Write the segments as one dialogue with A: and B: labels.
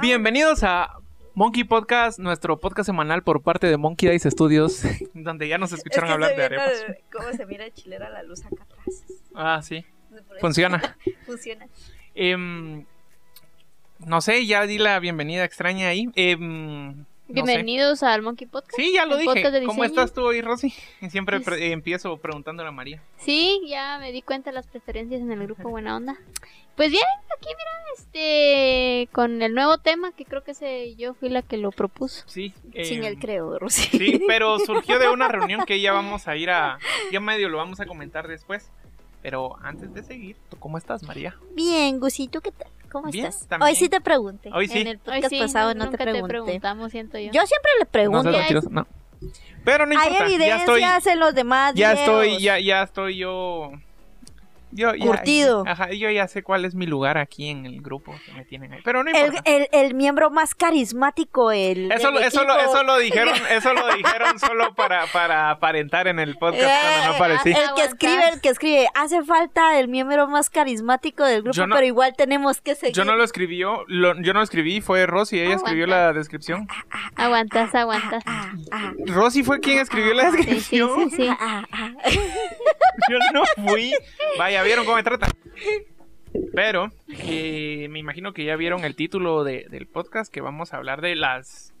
A: Bienvenidos a Monkey Podcast, nuestro podcast semanal por parte de Monkey Dice Studios, donde ya nos escucharon
B: Es que
A: hablar de arepas.
B: el- Cómo se mira chilera la luz acá atrás.
A: Ah, sí. Funciona.
B: Funciona.
A: Em, no sé, ya di la bienvenida extraña ahí. Em, no sé.
C: Bienvenidos al Monkey Podcast.
A: Sí, ya lo dije.
C: de
A: ¿Cómo estás tú hoy, Rosy? Siempre
C: Pues-
A: pre- eh, empiezo preguntándole a María.
C: Sí, ya me di cuenta de las preferencias en el grupo Buena Onda. Pues bien, aquí mira, este, con el nuevo tema que creo que ese yo fui la que lo propuso.
A: Sí.
B: Sin
A: em,
B: el creo, Rosy.
A: Sí, pero surgió de una reunión que ya vamos a ir a. Ya medio lo vamos a comentar después. Pero antes de seguir, ¿tú ¿cómo estás, María?
B: Bien, Gusito, ¿qué tal? ¿Cómo
A: Bien,
B: estás?
A: también.
B: Hoy sí te pregunté.
A: Hoy sí.
B: En el podcast
C: sí,
B: pasado no, te pregunté.
C: preguntamos, siento yo.
B: yo siempre le
A: No
B: pregunto.
C: Ya
A: no. Pero no
B: Hay
A: importa. Ya
B: evidencias
A: estoy.
B: en los demás
A: Ya
B: videos.
A: estoy, ya, ya estoy yo. Yo ya,
B: Curtido.
A: Ajá, yo ya sé cuál es mi lugar aquí en el grupo que me tienen ahí. Pero no
B: El,
A: importa.
B: el, el miembro más carismático, el.
A: Eso,
B: del
A: lo- eso, lo, eso lo dijeron, eso lo dijeron solo para, para aparentar en el podcast cuando no
B: Eh,
A: aparecí.
B: El que
C: Aguantar.
B: escribe, el que escribe, hace falta el miembro más carismático del grupo,
A: no-
B: pero igual tenemos que seguir.
A: Yo no lo escribí, yo, lo- yo no lo escribí, fue Rosy, ella escribió la descripción.
C: Aguantas, aguantas.
B: Ah, ah,
A: Rosy fue quien escribió la
C: Sí, sí,
A: descripción.
C: sí, sí.
A: Yo no fui. Vaya, ¿vieron cómo me trata? Pero eh, me imagino que ya vieron el título de- del podcast que vamos a hablar de las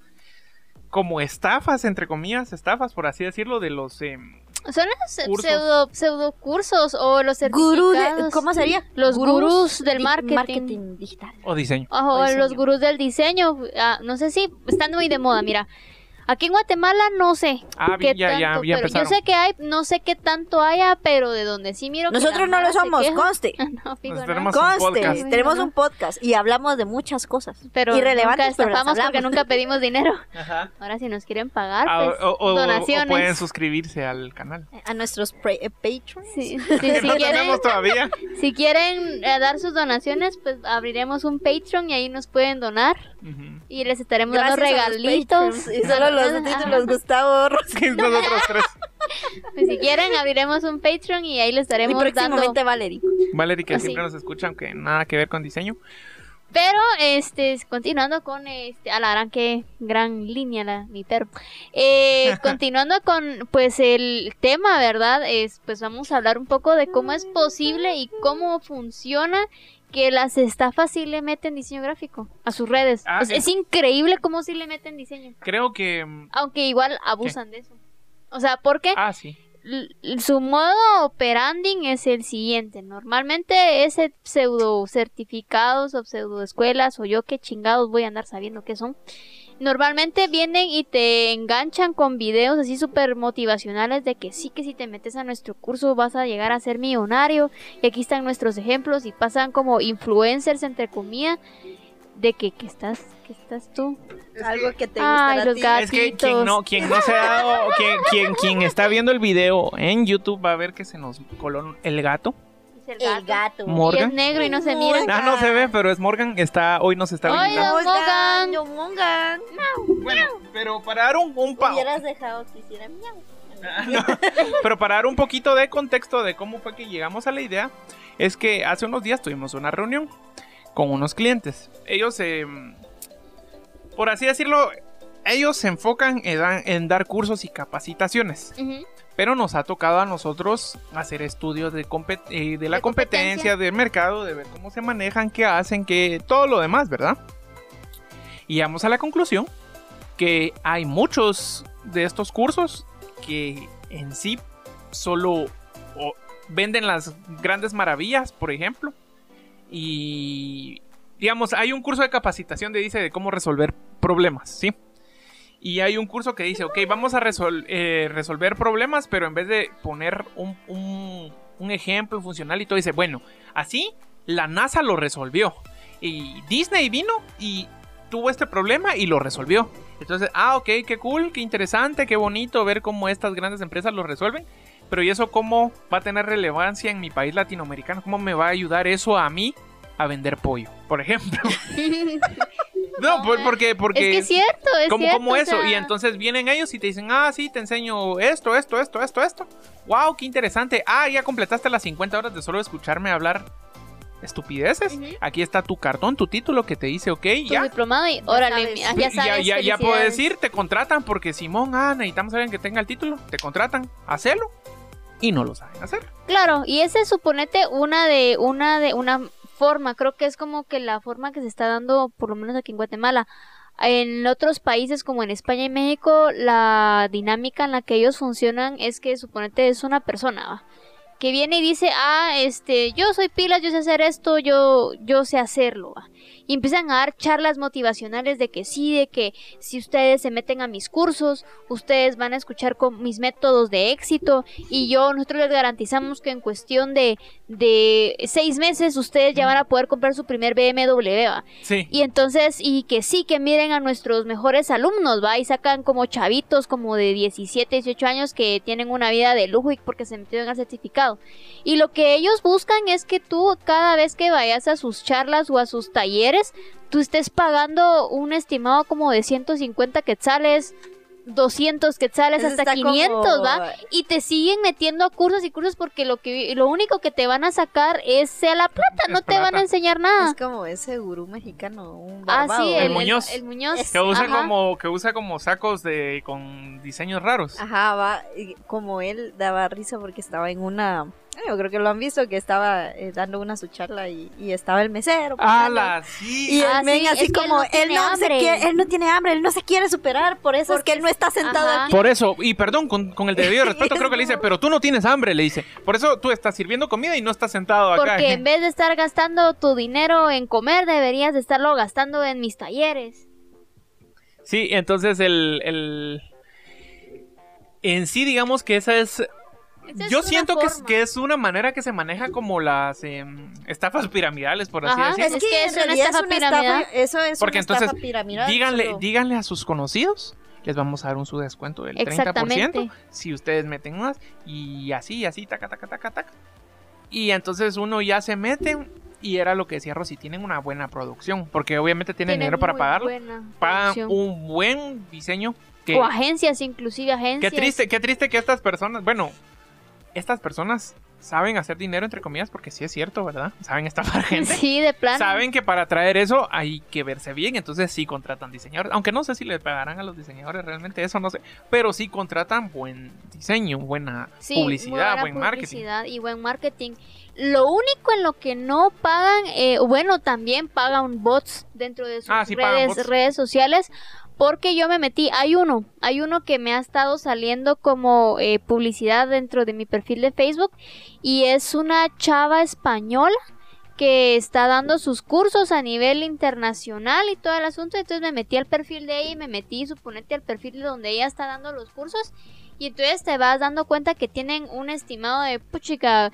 A: como estafas, entre comillas, estafas, por así decirlo, de los em,
C: Son los
A: Cursos.
C: pseudo, pseudo cursos o los
B: de-
C: certificados.
B: ¿Cómo sería?
C: Los gurús del
B: di-
C: marketing.
B: digital.
A: o diseño.
C: Ojo,
B: O diseño.
C: los gurús del diseño, ah, no sé si están muy de moda, mira. Aquí en Guatemala no sé.
A: Ah,
C: qué
A: bien, ya, ya,
C: tanto,
A: ya
C: pero
A: empezaron.
C: Yo sé que hay, no sé qué tanto haya, pero de donde sí miro.
B: Nosotros no lo somos,
C: queja.
B: conste.
C: no, fijo,
A: Nos
C: no.
A: tenemos un
B: Conste,
A: podcast.
B: tenemos
C: Bueno.
B: un podcast y hablamos de muchas cosas.
C: Pero
B: irrelevantes,
C: nunca
B: pero
C: estafamos porque nunca pedimos dinero.
A: Ajá.
C: Ahora si nos quieren pagar,
A: Ah,
C: pues,
A: o, o- o- o
C: donaciones.
A: pueden suscribirse al canal.
B: A nuestros pre- eh, patrons.
C: Sí, sí, si,
A: no
C: quieren,
A: tenemos todavía.
C: si quieren eh, dar sus donaciones, pues abriremos un Patreon y ahí nos pueden donar. Y les estaremos dando
B: Gracias los
C: regalitos.
B: Y solo los
C: Ajá.
B: títulos Gustavo Rosa.
A: Que nosotros tres.
C: Pues si quieren, abriremos un Patreon y ahí les
B: Y
C: estaremos dando.
B: próximamente Valerie.
A: Valerie, que
C: Así.
A: siempre nos escucha, aunque nada que ver con diseño.
C: Pero, este, continuando con, este, a la gran, que gran línea, la, mi perro. Eh, continuando con, pues, el tema, ¿verdad? Es, pues, vamos a hablar un poco de cómo es posible y cómo funciona que las estafas sí le meten diseño gráfico a sus redes.
A: Ah,
C: sea,
A: es-
C: es increíble cómo sí le meten diseño.
A: Creo que. mm,
C: Aunque igual abusan de eso. O sea, porque
A: Ah, sí.
C: su modo operanding es el siguiente. Normalmente ese pseudo certificados o pseudo escuelas o yo qué chingados voy a andar sabiendo qué son. Normalmente vienen y te enganchan con videos así súper motivacionales de que sí que si te metes a nuestro curso vas a llegar a ser millonario. Y aquí están nuestros ejemplos y pasan como influencers entre comillas de que, que estás, que estás tú.
B: Algo que te
C: Ay,
B: gusta a
C: los
B: ti.
A: Es que quien no, quien no se ha dado, quien, quien, quien está viendo el video en YouTube va a ver que se nos coló el gato.
B: El gato.
C: Y
A: Morgan.
C: es negro y no se mira.
A: Ah, no se ve, pero es Morgan, está, hoy nos está
C: Ay,
A: visitando.
C: Don Morgan.
B: Don Morgan.
A: Bueno, pero para dar un, un pa-
B: Hubieras dejado que hiciera miau.
A: Ah, no. Pero para dar un poquito de contexto de cómo fue que llegamos a la idea, es que hace unos días tuvimos una reunión con unos clientes. Ellos, eh, por así decirlo, ellos se enfocan en, da- en dar cursos y capacitaciones. Pero nos ha tocado a nosotros hacer estudios de, compet- eh, de la
B: De
A: competencia,
B: competencia.
A: del mercado, de ver cómo se manejan, qué hacen, qué todo lo demás, ¿verdad? Y llegamos a la conclusión que hay muchos de estos cursos que en sí solo o, venden las grandes maravillas, por ejemplo. Y digamos, hay un curso de capacitación que dice de cómo resolver problemas, ¿sí? Y hay un curso que dice, ok, vamos a resol- eh, resolver problemas, pero en vez de poner un, un- ejemplo funcional y todo, dice, bueno, así la NASA lo resolvió. Y Disney vino y tuvo este problema y lo resolvió. Entonces, ah, ok, qué cool, qué interesante, qué bonito ver cómo estas grandes empresas lo resuelven. Pero ¿y eso cómo va a tener relevancia en mi país latinoamericano? ¿Cómo me va a ayudar eso a mí a vender pollo, por ejemplo? No, por- porque, porque
C: es que es cierto, es
A: como,
C: cierto.
A: como
C: o
A: eso.
C: sea,
A: Y entonces vienen ellos y te dicen, ah, sí, te enseño esto, esto, esto, esto, esto. Wow, qué interesante. Ah, ya completaste las 50 horas de solo escucharme hablar estupideces. Aquí está tu cartón, tu título que te dice, ok,
C: tu
A: ya.
C: diplomado y órale,
B: sabes.
C: mira, ya
A: ya,
C: sabes.
A: ya, ya puedo
C: felicidades.
A: decir, te contratan porque Simón, ah, necesitamos a alguien que tenga el título, te contratan, hacelo y no lo saben hacer.
C: Claro, y ese es suponete una de una de una forma, creo que es como que la forma que se está dando por lo menos aquí en Guatemala. En otros países como en España y México, la dinámica en la que ellos funcionan es que suponete es una persona. Que viene y dice, ah, este, yo soy pilas, yo sé hacer esto, yo, yo sé hacerlo. ¿va? Y empiezan a dar charlas motivacionales de que sí, de que si ustedes se meten a mis cursos, ustedes van a escuchar con mis métodos de éxito y yo, nosotros les garantizamos que en cuestión de, de seis meses ustedes ya van a poder comprar su primer BMW, ¿va?
A: Sí.
C: Y entonces, y que sí, que miren a nuestros mejores alumnos, ¿va? Y sacan como chavitos como de 17, 18 años que tienen una vida de lujo y porque se metieron al certificado. Y lo que ellos buscan es que tú, cada vez que vayas a sus charlas o a sus talleres, tú estés pagando un estimado como de 150 quetzales, 200 quetzales,
B: Eso
C: hasta
B: está
C: 500,
B: como-
C: ¿va? Y te siguen metiendo a cursos y cursos porque lo que lo único que te van a sacar es sea la plata,
A: Es
C: no te van a enseñar nada.
B: Es como ese gurú mexicano, un
C: Ah, sí,
A: El Muñoz.
C: el Muñoz.
A: Que usa
C: Ajá.
A: como, que usa como sacos de con diseños raros.
B: Ajá, va, como él daba risa porque estaba en una... Yo creo que lo han visto, que estaba eh, dando una su charla y, y estaba el mesero. pasando.
A: ¡Hala! Sí.
B: Y el
C: Ah,
B: men
C: sí,
B: así
C: es él
B: como,
C: no
B: él
C: tiene
B: no, se
C: hambre.
B: quiere- él no tiene hambre, él no se quiere superar, por eso es
C: Porque
B: que él no está sentado
C: Ajá.
B: aquí.
A: Por eso, y perdón, con, con el debido respeto,
B: Es
A: creo que le dice, pero tú no tienes hambre, le dice. Por eso tú estás sirviendo comida y no estás sentado acá.
C: Porque en vez de estar gastando tu dinero en comer, deberías de estarlo gastando en mis talleres.
A: Sí, entonces el, el- En sí, digamos que esa es...
C: Es
A: Yo
C: una
A: siento que es, que es una manera que se maneja como las em, estafas piramidales, por así
C: Ajá.
A: decirlo.
C: Es que es una estafa piramidal.
B: eso es
A: Porque
B: una
A: entonces,
B: estafa piramidal.
A: díganle,
B: solo-
A: díganle a sus conocidos, les vamos a dar un su descuento del 30%
C: Exactamente.
A: si ustedes meten más y así, y así, taca, taca, taca, taca. Y entonces uno ya se mete y era lo que decía Rosy, tienen una buena producción, porque obviamente tienen
C: Tiene
A: dinero para pagarlo, pagan
C: producción.
A: un buen diseño. Que,
C: O agencias, inclusive agencias.
A: qué triste, qué triste que estas personas, bueno, estas personas saben hacer dinero entre comillas, porque sí es cierto, ¿verdad? Saben estafar gente.
C: Sí, de plano.
A: Saben que para traer eso hay que verse bien, entonces sí contratan diseñadores. Aunque no sé si les pagarán a los diseñadores realmente, eso no sé. Pero sí contratan buen diseño, buena
C: Sí,
A: publicidad,
C: buena
A: buen marketing.
C: publicidad y buen marketing. Lo único en lo que no pagan, eh, bueno, también pagan bots dentro de sus
A: Ah, sí
C: redes, redes sociales. Porque yo me metí, hay uno, hay uno que me ha estado saliendo como eh, publicidad dentro de mi perfil de Facebook y es una chava española que está dando sus cursos a nivel internacional y todo el asunto. Entonces me metí al perfil de ella y me metí, suponete, al perfil de donde ella está dando los cursos. Y entonces te vas dando cuenta que tienen un estimado de, puchica,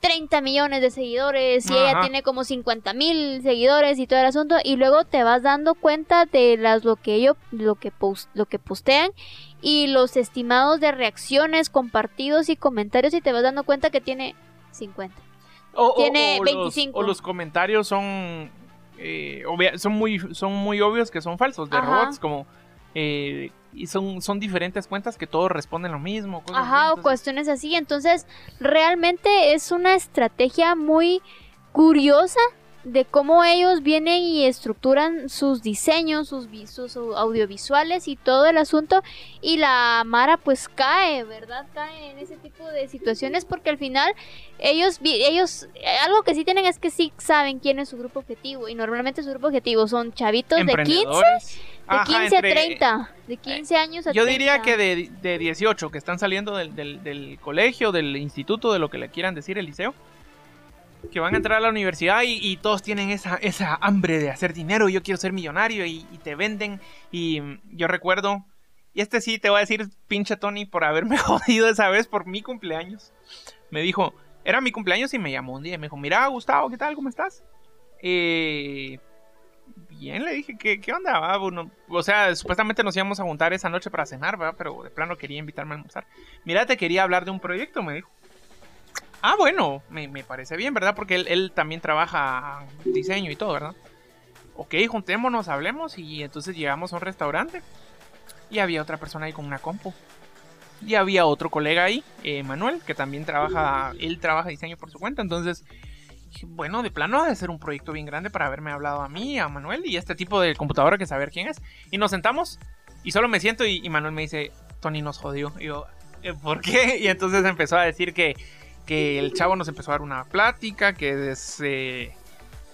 C: 30 millones de seguidores y ella tiene como 50 mil seguidores y todo el asunto. Y luego te vas dando cuenta de las lo que ellos, lo que, post, lo que postean y los estimados de reacciones, compartidos y comentarios y te vas dando cuenta que tiene 50.
A: O,
C: Tiene
A: o los-
C: 25.
A: o los comentarios son eh, obvia- son muy son muy obvios que son falsos de
C: Ajá.
A: robots como eh, y son son diferentes cuentas que todos responden lo mismo. cosas así,
C: Ajá, o cuestiones así. Entonces, realmente es una estrategia muy curiosa de cómo ellos vienen y estructuran sus diseños, sus, sus au- audiovisuales y todo el asunto. Y la Mara pues cae, ¿verdad? Cae en ese tipo de situaciones porque al final ellos, ellos, eh, algo que sí tienen es que sí saben quién es su grupo objetivo. Y normalmente su grupo objetivo son chavitos de 15, de
A: emprendedores. Ajá,
C: 15
A: entre-
C: a 30. De 15 años a
A: Yo
C: 30.
A: diría que de, de 18 que están saliendo del, del- del colegio, del instituto, de lo que le quieran decir, el liceo, que van a entrar a la universidad y, y todos tienen esa, esa hambre de hacer dinero, yo quiero ser millonario y, y te venden. Y mm, yo recuerdo, y este sí te voy a decir, pinche Tony, por haberme jodido esa vez por mi cumpleaños. Me dijo, era mi cumpleaños y me llamó un día y me dijo, mira Gustavo, ¿qué tal? ¿Cómo estás? Eh, bien, le dije, ¿qué, qué onda? va? Bueno, o sea, supuestamente nos íbamos a juntar esa noche para cenar, ¿verdad? Pero de plano quería invitarme a almorzar. Mira, te quería hablar de un proyecto, me dijo. Ah, bueno, me, me parece bien, ¿verdad? Porque él, él también trabaja diseño y todo, ¿verdad? ok, juntémonos, hablemos y entonces llegamos a un restaurante y había otra persona ahí con una compu. Y había otro colega ahí, eh, Manuel, que también trabaja, él trabaja diseño por su cuenta, entonces bueno, de plano ha de ser un proyecto bien grande para haberme hablado a mí, a Manuel y este tipo de computadora que saber quién es. Y nos sentamos y solo me siento y, y Manuel me dice, Tony nos jodió. Y yo, "¿Eh, ¿por qué? Y entonces empezó a decir que, que el chavo nos empezó a dar una plática, que es eh,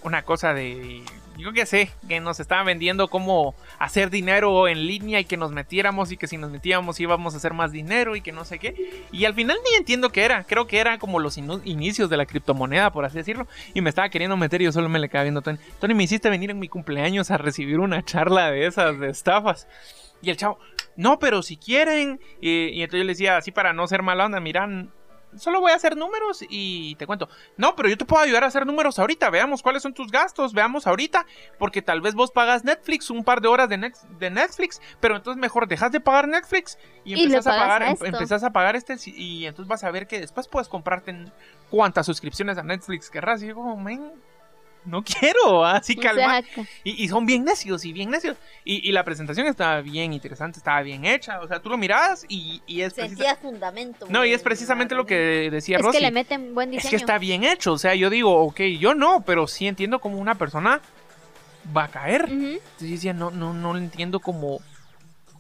A: una cosa de... Yo qué sé, que nos estaban vendiendo cómo hacer dinero en línea y que nos metiéramos y que si nos metíamos íbamos a hacer más dinero y que no sé qué. Y al final ni entiendo qué era. Creo que era como los inicios de la criptomoneda, por así decirlo. Y me estaba queriendo meter y yo solo me le quedaba viendo Tony. Tony, me hiciste venir en mi cumpleaños a recibir una charla de esas, de estafas. Y el chavo, no, pero si quieren. Y, y entonces yo le decía, así para no ser mala onda, miran, solo voy a hacer números y te cuento. No, pero yo te puedo ayudar a hacer números ahorita. Veamos cuáles son tus gastos, veamos ahorita. Porque tal vez vos pagas Netflix, un par de horas de, Netflix, pero entonces mejor dejas de pagar Netflix y
C: Y
A: empezás a pagar,
C: a
A: em- empezás a pagar este y- entonces vas a ver que después puedes comprarte en cuántas suscripciones a Netflix querrás. Y yo como, men, no quiero, así calma. Y, y son bien necios y bien necios. Y, y la presentación estaba bien interesante, estaba bien hecha. O sea, tú lo mirabas y, y es precisa-
B: fundamento.
A: No, y es precisamente lo que decía
C: es
A: Rosy.
C: que le meten buen
A: es
C: diseño.
A: que está bien hecho. O sea, yo digo, ok, yo no, pero sí entiendo cómo una persona va a caer.
C: Ujú.
A: Entonces yo decía, no, no, no entiendo como,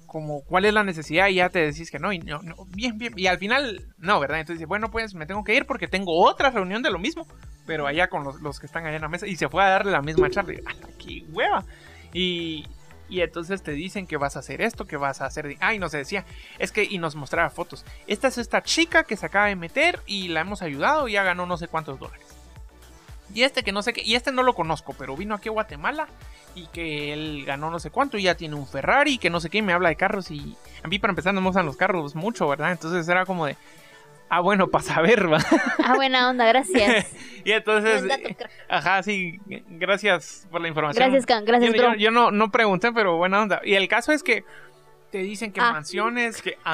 A: como cuál es la necesidad y ya te decís que no, y no, no, bien, bien, y al final, no, ¿verdad? Entonces dice, bueno, pues me tengo que ir porque tengo otra reunión de lo mismo, pero allá con los, que están allá en la mesa, y se fue a darle la misma charla, ¡ala, qué hueva! Y, y entonces te dicen que vas a hacer esto, que vas a hacer, ay, no se decía, es que, y nos mostraba fotos, esta es esta chica que se acaba de meter y la hemos ayudado y ya ganó no sé cuántos dólares. Y este que no sé qué, y este no lo conozco, pero vino aquí a Guatemala y que él ganó no sé cuánto y ya tiene un Ferrari, que no sé qué, me habla de carros y a mí para empezar no me gustan los carros mucho, ¿verdad? Entonces era como de, ah, bueno, para saber, ¿va?
C: Ah, buena onda, gracias.
A: y entonces,
B: crack.
A: ajá, sí, gracias por la información.
C: Gracias, Can. Gracias,
A: yo, yo- yo no, no pregunté, pero buena onda. Y el caso es que te dicen que
C: Ah.
A: mansiones, que, ah,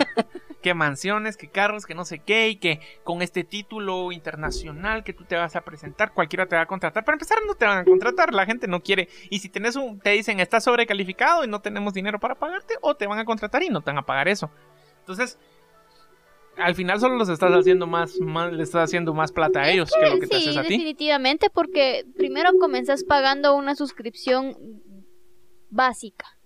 A: que mansiones, que carros, que no sé qué, y que con este título internacional que tú te vas a presentar, cualquiera te va a contratar. Para empezar, no te van a contratar, la gente no quiere. Y si tenés un, te dicen estás sobrecalificado y no tenemos dinero para pagarte, o te van a contratar y no te van a pagar eso. Entonces, al final solo los estás haciendo más, más le estás haciendo más plata a ellos que lo que te
C: sí,
A: haces a ti.
C: definitivamente, porque primero comenzás pagando una suscripción básica.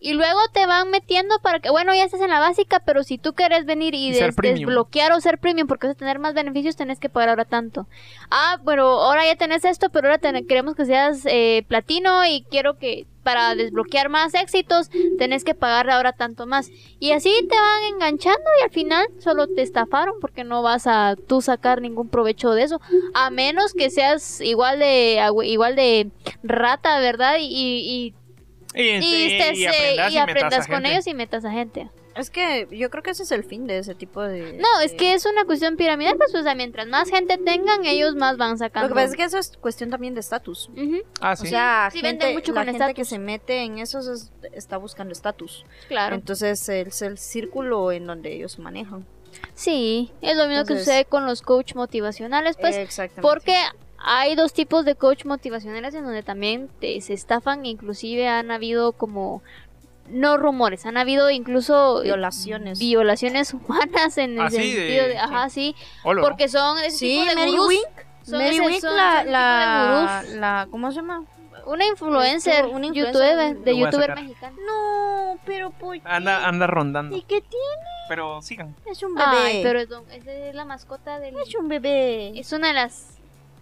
C: Y luego te van metiendo para que, bueno, ya estás en la básica, pero si tú quieres venir y, des- desbloquear o ser premium porque vas a tener más beneficios, tenés que pagar ahora tanto. Ah, pero ahora ya tenés esto, pero ahora queremos que seas eh, platino y quiero que para desbloquear más éxitos tenés que pagar ahora tanto más. Y así te van enganchando y al final solo te estafaron porque no vas a tú sacar ningún provecho de eso. A menos que seas igual de igual de rata, ¿verdad? Y, y,
A: Y,
C: y,
A: sí,
C: estés,
A: y aprendas
C: y
A: y metas a
C: aprendas con
A: gente.
C: ellos y metas a gente.
B: Es que yo creo que ese es el fin de ese tipo de.
C: No, es que es una cuestión piramidal, pues, o sea, mientras más gente tengan, ellos más van sacando.
B: Lo que pasa es que eso es cuestión también de estatus.
C: Ujú,
A: Ah, sí.
B: O sea,
C: Sí,
B: gente,
C: mucho
B: la
C: con
B: gente que se mete en eso es- está buscando estatus.
C: claro.
B: Entonces es el círculo en donde ellos manejan.
C: Sí, es lo mismo que sucede con los coach motivacionales, pues,
B: Exactamente.
C: porque hay dos tipos de coach motivacionales en donde también te, se estafan, inclusive han habido como no rumores, han habido incluso eh,
B: Violaciones.
C: violaciones humanas en el
A: Ah, sí,
C: sentido
A: de-
C: de, ajá, sí,
A: Olo, ¿no?
C: porque son ese
B: Sí,
C: tipo de
B: Mary
C: gurús,
B: Wink.
C: son
B: Mary
C: ese-
B: Wink,
C: son
B: la, la,
C: de
B: la- ¿Cómo se llama?
C: una influencer,
B: Una influencer,
A: lo
C: de youtuber
A: sacar.
C: mexicana.
B: No, pero pues.
A: Anda, anda rondando.
B: ¿Y qué tiene?
A: Pero sigan.
B: Es un bebé.
C: Ay, pero es, es la mascota del
B: Es un bebé.
C: es una de las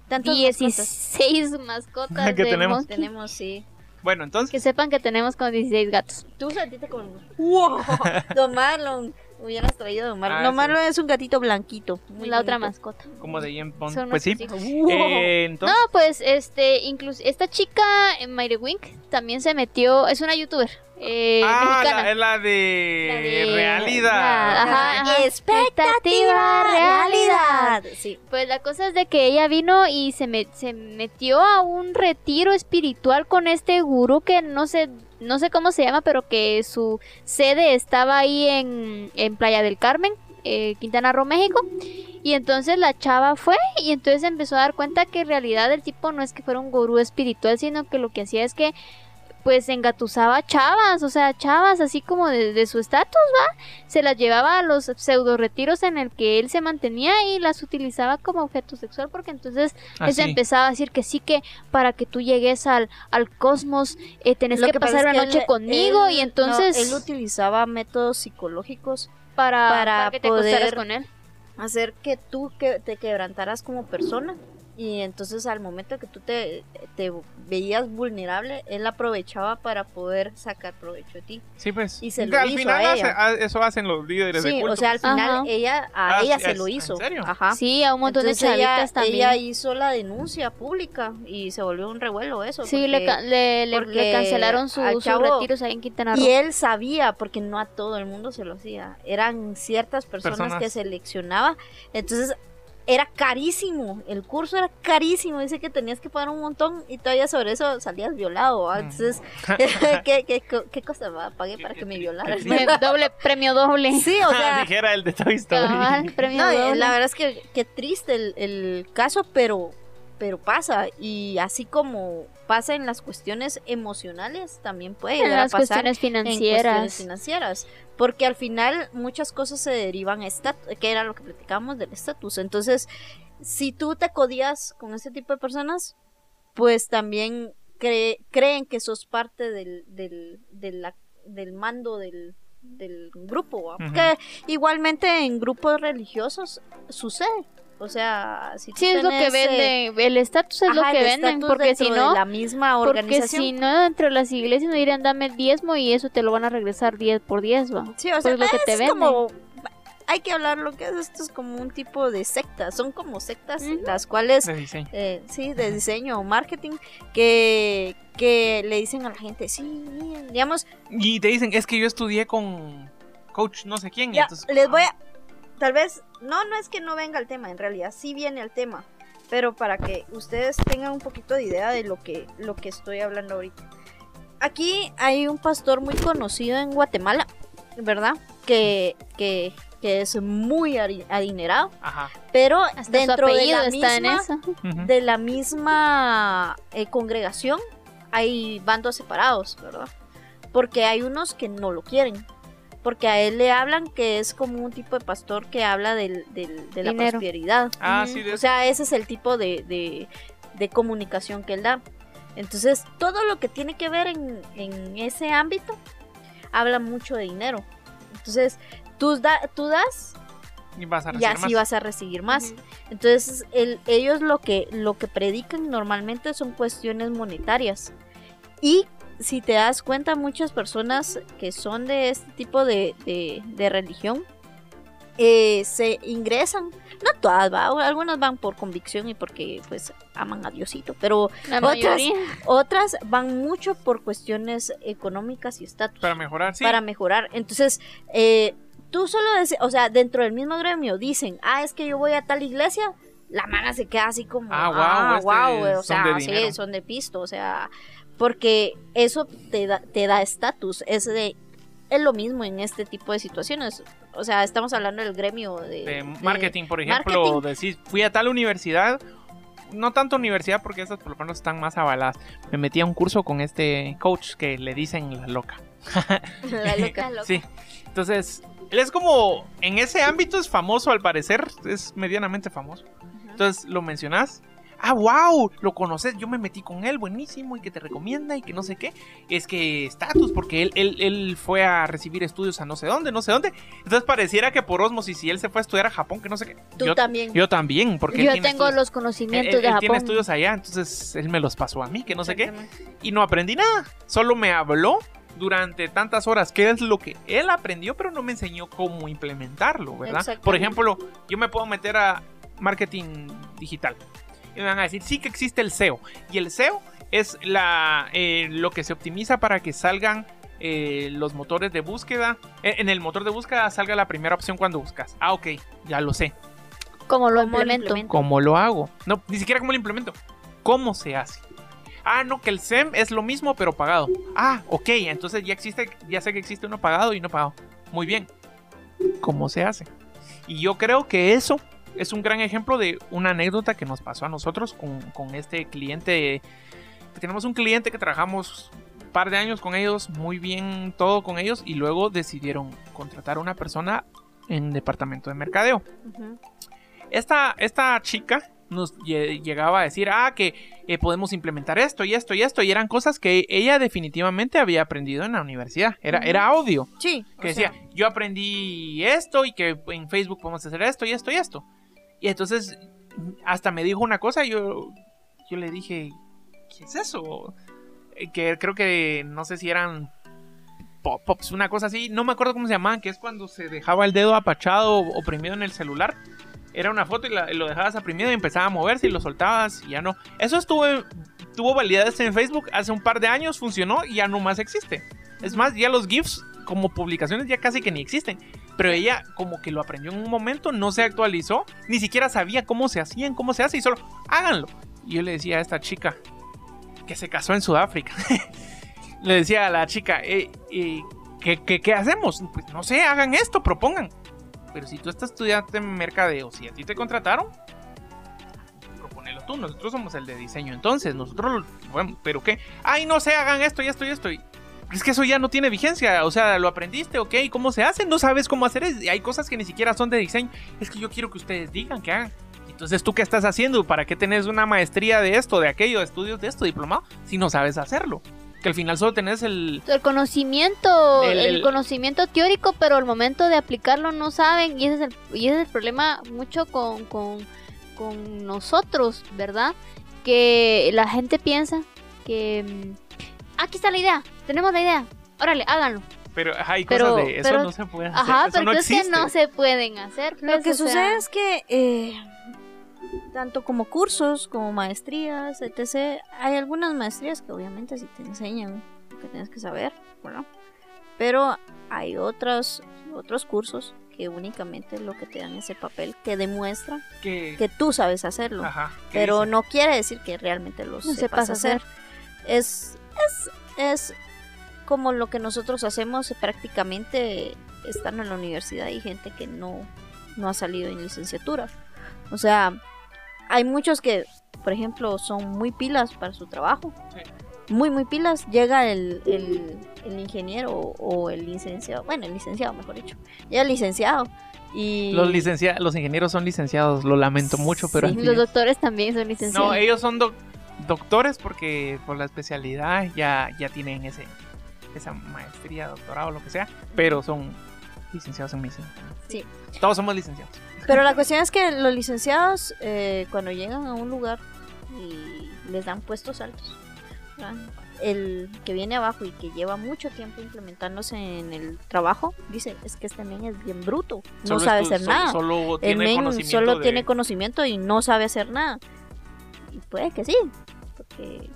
B: Tantas
C: 16 mascotas
A: Que
C: de
A: tenemos.
C: Monkey.
B: Tenemos, sí.
A: Bueno, entonces.
C: Que sepan que tenemos como 16 gatos.
B: Tú sentiste con. ¡Wow! Don Marlon. Hubieras traído a Don Marlon.
A: Ah,
B: Don
A: sí.
B: Marlon es un gatito blanquito. muy
C: la otra
B: bonito.
C: mascota.
A: Como de Bond.
C: Son
A: Pues sí.
C: nuestros hijos.
A: Eh, entonces.
C: No, pues este, incluso esta chica, eh, Mayre Wink, también se metió, es una youtuber eh,
A: ah, la, es la de,
C: La de-
A: realidad.
C: la- ajá, ajá.
B: Expectativa,
C: realidad.
B: realidad. Sí.
C: Pues la cosa es de que ella vino y se, me- se metió a un retiro espiritual con este gurú que no sé, no sé cómo se llama, pero que su sede estaba ahí en, en Playa del Carmen, eh, Quintana Roo, México. Y entonces la chava fue y entonces empezó a dar cuenta que en realidad el tipo no es que fuera un gurú espiritual, sino que lo que hacía es que pues engatusaba chavas, o sea, chavas así como de, de su estatus, ¿va? Se las llevaba a los pseudo retiros en el que él se mantenía y las utilizaba como objeto sexual porque entonces él se
A: Así.
C: empezaba a decir que sí que para que tú llegues al, al cosmos eh, tenés que,
B: pasa
C: pasar
B: que
C: noche
B: él-
C: conmigo
B: él-
C: y entonces
B: no, él utilizaba métodos psicológicos
C: para,
B: para
C: para que te
B: poder-
C: con él.
B: hacer que tú que te quebrantaras como persona y entonces al momento que tú te, te veías vulnerable él aprovechaba para poder sacar provecho de ti
A: Sí, pues.
B: Y se lo
A: al
B: hizo
A: final
B: a
A: hace-
B: ella.
A: a- eso hacen los líderes de
B: sí
A: culto.
B: o sea al final
C: Ajá.
B: ella a
A: Ah,
B: ella
A: sí,
B: se
A: ¿es-
B: lo
A: en
B: hizo
A: serio?
B: ajá
C: Sí, a un montón
B: entonces
C: de
B: ella,
C: también.
B: ella hizo la denuncia pública y se volvió un revuelo eso
C: sí, le,
B: porque-
C: le, le- le cancelaron su-
B: al
C: sus retiros ahí en Quintana Roo.
B: Y él sabía, porque no a todo el mundo se lo hacía. Eran ciertas personas,
A: Personas.
B: que seleccionaba. Entonces era carísimo. El curso era carísimo. Dice que tenías que pagar un montón y todavía sobre eso salías violado. ¿va?
A: Mm.
B: Entonces, ¿qué, qué, co- qué cosa va? Pagué para que me violaran.
C: Doble, premio doble.
B: Sí, o sea.
A: Dijera el de Toy Story.
C: Cabal, premio
B: No, eh,
C: doble.
B: la verdad es que qué triste el, el caso, pero, pero pasa. Y así como pasa en las cuestiones emocionales, también puede
C: en
B: llegar a
C: las
B: pasar
C: cuestiones
B: en cuestiones
C: financieras.
B: financieras. Porque al final muchas cosas se derivan a que era lo que platicábamos del estatus. Entonces, si tú te codías con ese tipo de personas, pues también cre- creen que sos parte del, del, del mando del, del grupo. Porque igualmente en grupos religiosos sucede. O sea, si tú
C: Sí, es lo que
B: eh,
C: venden. El estatus es lo que venden. Porque si no,
B: la misma
C: porque
B: organización.
C: si no, dentro de las iglesias no dirían dame el diezmo y eso te lo van a regresar 10 por 10, va.
B: Sí, o sea,
C: Pues lo que te
B: es
C: venden.
B: como hay que hablar lo que es esto es como un tipo de secta, son como sectas
C: Ujú.
B: las cuales
A: De diseño.
B: eh, sí, de diseño o marketing que que le dicen a la gente, sí, digamos,
A: Y te dicen, es que yo estudié con coach no sé quién.
B: ya,
A: entonces-
B: les voy a tal vez no no es que no venga el tema, en realidad sí viene el tema, pero para que ustedes tengan un poquito de idea de lo que lo que estoy hablando ahorita. Aquí hay un pastor muy conocido en Guatemala, ¿verdad? Que que que es muy adinerado,
A: Ajá.
B: pero
C: Hasta
B: dentro de la
C: está en
B: misma
C: eso.
A: Ujú.
B: de la misma eh, congregación hay bandos separados, ¿verdad? Porque hay unos que no lo quieren. Porque a él le hablan que es como un tipo de pastor que habla del, del- de la
C: Dinero.
B: prosperidad.
A: Ah, sí, de
B: O sea, ese es el tipo de, de- de comunicación que él da. Entonces, todo lo que tiene que ver en, en ese ámbito habla mucho de dinero. Entonces, tú, da- tú das
A: y vas a
B: y así
A: más.
B: vas a recibir más. Entonces, el- ellos lo que, lo que predican normalmente son cuestiones monetarias. Y si te das cuenta, muchas personas que son de este tipo de, de- de religión eh, se ingresan. No todas, ¿va? algunas van por convicción y porque pues aman a Diosito, pero
C: La
B: Otras- otras van mucho por cuestiones económicas y estatus
A: Para mejorar, sí.
B: para mejorar. Entonces, eh, tú solo, o sea, dentro del mismo gremio dicen, ah, es que yo voy a tal iglesia, la mana se queda así como,
A: Ah,
B: ah,
A: guau,
B: wow,
A: este
B: o
A: son
B: sea,
A: de
B: sí,
A: dinero.
B: son de pisto, o sea, porque eso te da te da estatus, es de es lo mismo en este tipo de situaciones. O sea, estamos hablando del gremio de,
A: de
B: de-
A: marketing, por ejemplo,
B: marketing.
A: decís, fui a tal universidad, no tanto universidad porque esas por lo menos están más avaladas. Me metí a un curso con este coach que le dicen la loca.
B: la loca.
A: Sí. Entonces, él es como, en ese ámbito es famoso al parecer, es medianamente famoso. Entonces, lo mencionas. Ah, wow, lo conoces, yo me metí con él, buenísimo, y que te recomienda y que no sé qué. Es que estatus, porque él, él, él fue a recibir estudios a no sé dónde, no sé dónde. Entonces pareciera que por osmosis, si él se fue a estudiar a Japón, que no sé qué.
B: Tú
A: yo,
B: también.
A: yo también, porque él
C: Yo
A: tiene
C: tengo
A: estudios-
C: los
A: él,
C: conocimientos
A: él-
C: de
A: él
C: Japón.
A: tiene estudios allá, entonces él me los pasó a mí, que no sé qué y no aprendí nada. Solo me habló durante tantas horas qué es lo que él aprendió, pero no me enseñó cómo implementarlo, ¿verdad? Por ejemplo, yo me puedo meter a marketing digital y me van a decir, sí que existe el SEO. Y el SEO es la, eh, lo que se optimiza para que salgan eh, los motores de búsqueda. Eh, En el motor de búsqueda salga la primera opción cuando buscas. Ah, ok, ya lo sé.
C: Como lo
B: ¿Cómo lo
C: implemento.
A: ¿Cómo lo hago? No, ni siquiera cómo lo implemento. ¿Cómo se hace? Ah, no, que el SEM es lo mismo pero pagado. Ah, ok, entonces ya existe, ya sé que existe uno pagado y no pagado. Muy bien. ¿Cómo se hace? Y yo creo que eso es un gran ejemplo de una anécdota que nos pasó a nosotros con, con este cliente. Tenemos un cliente que trabajamos par de años con ellos, muy bien todo con ellos, y luego decidieron contratar a una persona en departamento de mercadeo. Esta, esta chica nos lle- llegaba a decir, ah, que eh, podemos implementar esto y esto y esto, y eran cosas que ella definitivamente había aprendido en la universidad. Era, era audio
B: Sí.
A: que
B: sea,
A: decía, yo aprendí esto y que en Facebook podemos hacer esto y esto y esto. Y entonces hasta me dijo una cosa yo, yo le dije, ¿qué es eso? Eh, Que creo que no sé si eran pop-ups, una cosa así, no me acuerdo cómo se llamaban, que es cuando se dejaba el dedo apachado o oprimido en el celular. Era una foto y, la- lo dejabas oprimido y empezaba a moverse y lo soltabas y ya no. Eso estuvo, tuvo validez en Facebook hace un par de años, funcionó y ya no más existe. Es más, ya los GIFs como publicaciones ya casi que ni existen. Pero ella como que lo aprendió en un momento, no se actualizó, ni siquiera sabía cómo se hacían, cómo se hace y solo háganlo. Y yo le decía a esta chica que se casó en Sudáfrica, le decía a la chica, eh, eh, ¿qué, qué, qué hacemos? Pues no sé, hagan esto, propongan. Pero si tú estás estudiando en mercadeo, si a ti te contrataron, proponelo tú. Nosotros somos el de diseño, entonces nosotros, bueno, pero qué, ay, no sé, hagan esto y esto y esto. Y es que eso ya no tiene vigencia, o sea, lo aprendiste, ok, ¿cómo se hace? No sabes cómo hacer, hay cosas que ni siquiera son de diseño. Es que yo quiero que ustedes digan que hagan. Entonces, ¿tú qué estás haciendo? ¿Para qué tenés una maestría de esto, de aquello, estudios de esto, diplomado, si no sabes hacerlo? Que al final solo tenés el...
C: El conocimiento,
A: El-
C: el,
A: el-
C: conocimiento teórico, pero al momento de aplicarlo no saben y ese es el, y ese es el problema mucho con, con, con nosotros, ¿verdad? Que la gente piensa que mm, aquí está la idea, tenemos la idea, órale, háganlo.
A: Pero hay
C: Pero-
A: cosas de eso
C: pero-
A: no se puede hacer.
C: Ajá,
A: eso
C: pero
A: no
C: es que no se pueden hacer.
B: Lo
C: pues,
B: que
C: sea,
B: sucede es que eh, tanto como cursos, como maestrías, etc., hay algunas maestrías que obviamente sí te enseñan lo que tienes que saber, ¿verdad? Pero hay otros, otros cursos que únicamente lo que te dan ese papel que demuestra
A: que,
B: que tú sabes hacerlo.
A: ajá,
B: pero
A: dice,
B: no quiere decir que realmente lo
C: No
B: sepas
C: sepas
B: hacer.
C: hacer.
B: Es, es, es como lo que nosotros hacemos prácticamente estando en la universidad y gente que no, no ha salido en licenciatura. O sea, hay muchos que, por ejemplo, son muy pilas para su trabajo. Muy, muy pilas. Llega el, el, el ingeniero o el licenciado. Bueno, el licenciado, mejor dicho. Llega el licenciado. Y
A: Los, licencia los ingenieros son licenciados, lo lamento mucho, pero...
B: Sí,
C: Los
A: es.
C: doctores también son licenciados.
A: No, ellos son doc- doctores porque por la especialidad ya, ya tienen ese, esa maestría, doctorado, lo que sea, pero son licenciados en medicina.
B: Sí.
A: Todos somos licenciados.
B: Pero la cuestión es que los licenciados, eh, cuando llegan a un lugar y les dan puestos altos, ¿verdad? el que viene abajo y que lleva mucho tiempo implementándose en el trabajo, dice, es que este men es bien bruto, no
A: Solo
B: sabe hacer
A: solo-
B: nada.
A: Solo
B: el
A: tiene
B: men
A: conocimiento
B: solo
A: de-
B: tiene conocimiento y no sabe hacer nada. Y puede que sí, porque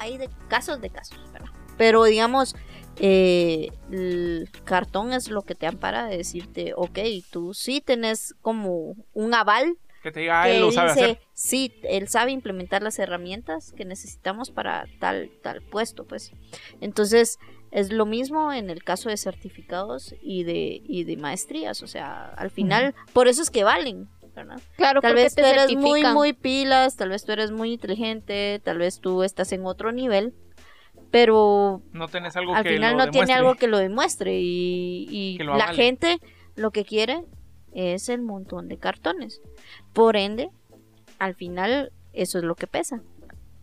B: hay de casos de casos. Pero digamos, eh, el cartón es lo que te ampara de decirte, ok, tú sí tenés como un aval
A: que te diga, ah,
B: que
A: él lo sabe
B: dice,
A: hacer.
B: sí, él sabe implementar las herramientas que necesitamos para tal, tal puesto, pues. Entonces, es lo mismo en el caso de certificados y de, y de maestrías, o sea, al final, por eso es que valen, ¿verdad?
C: Claro,
B: Tal vez tú eres muy, muy pilas, tal vez tú eres muy inteligente, tal vez tú estás en otro nivel, pero
A: No tenés algo
B: al
A: que
B: final no tiene algo que lo demuestre y, y
A: Que lo
B: la gente lo que quiere es el montón de cartones. Por ende, al final eso es lo que pesa.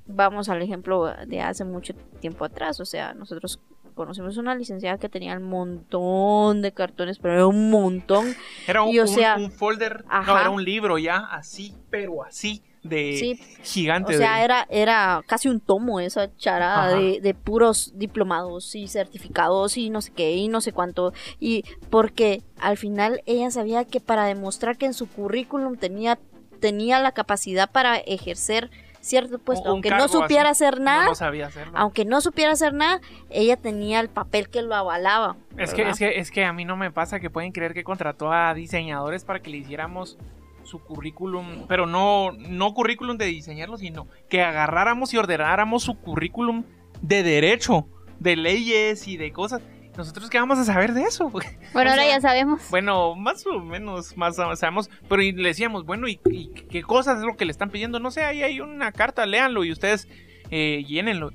B: Vamos al ejemplo de hace mucho tiempo atrás, o sea, nosotros conocimos una licenciada que tenía un montón de cartones, pero era un montón.
A: Era un,
B: y, o
A: un-
B: sea,
A: un folder, no, era un libro ya, así, pero así, de
B: Sí,
A: gigante.
B: O sea,
A: de-
B: era, era casi un tomo esa charada de, de puros diplomados y certificados y no sé qué y no sé cuánto. Y porque al final ella sabía que para demostrar que en su currículum tenía, tenía la capacidad para ejercer cierto puesto,
A: un
B: aunque no supiera
A: así.
B: hacer nada,
A: No, sabía
B: aunque no supiera hacer nada, ella tenía el papel que lo avalaba.
A: Es que, es, que, es que a mí no me pasa que pueden creer que contrató a diseñadores para que le hiciéramos su currículum, pero no, no currículum de diseñarlo, sino que agarráramos y ordenáramos su currículum de derecho, de leyes y de cosas. Nosotros qué vamos a saber de eso.
C: Bueno, ahora
A: sea,
C: ya sabemos.
A: Bueno, más o menos, más sabemos, pero y le decíamos, bueno, ¿y, y qué cosas es lo que le están pidiendo? No sé, ahí hay una carta, léanlo y ustedes eh, llénenlo.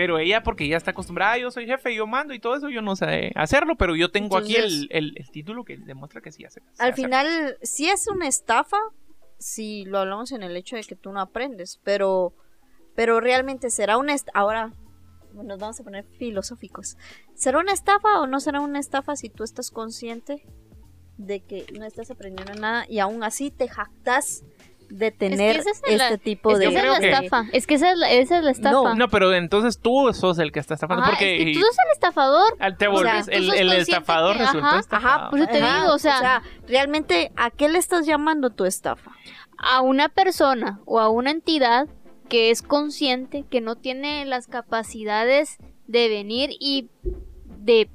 A: Pero ella, porque ya está acostumbrada, yo soy jefe, yo mando y todo eso, yo no sé hacerlo, pero yo tengo aquí el, el- el título que demuestra que sí hace.
B: Al
A: hacerlo.
B: final, sí es una estafa si lo hablamos en el hecho de que tú no aprendes, pero, pero realmente será una estafa. Ahora nos vamos a poner filosóficos. ¿Será una estafa o no será una estafa si tú estás consciente de que no estás aprendiendo nada y aún así te jactas de tener
C: esa es la-
B: este tipo
C: Es que
B: de...
C: esa es la
A: creo que-
C: estafa. Es que esa es la, esa es la estafa.
A: No, pero entonces tú sos el que está estafando,
C: Ajá,
A: porque
C: es que tú sos el estafador.
A: al- te
B: o sea,
A: volvés, el, estafador
C: que-
A: resultó
C: ajá,
A: estafado.
C: ajá, pues yo te
B: Ajá,
C: digo, o sea,
B: realmente, ¿a qué le estás llamando tu estafa?
C: a una persona o a una entidad que es consciente, que no tiene las capacidades de venir y de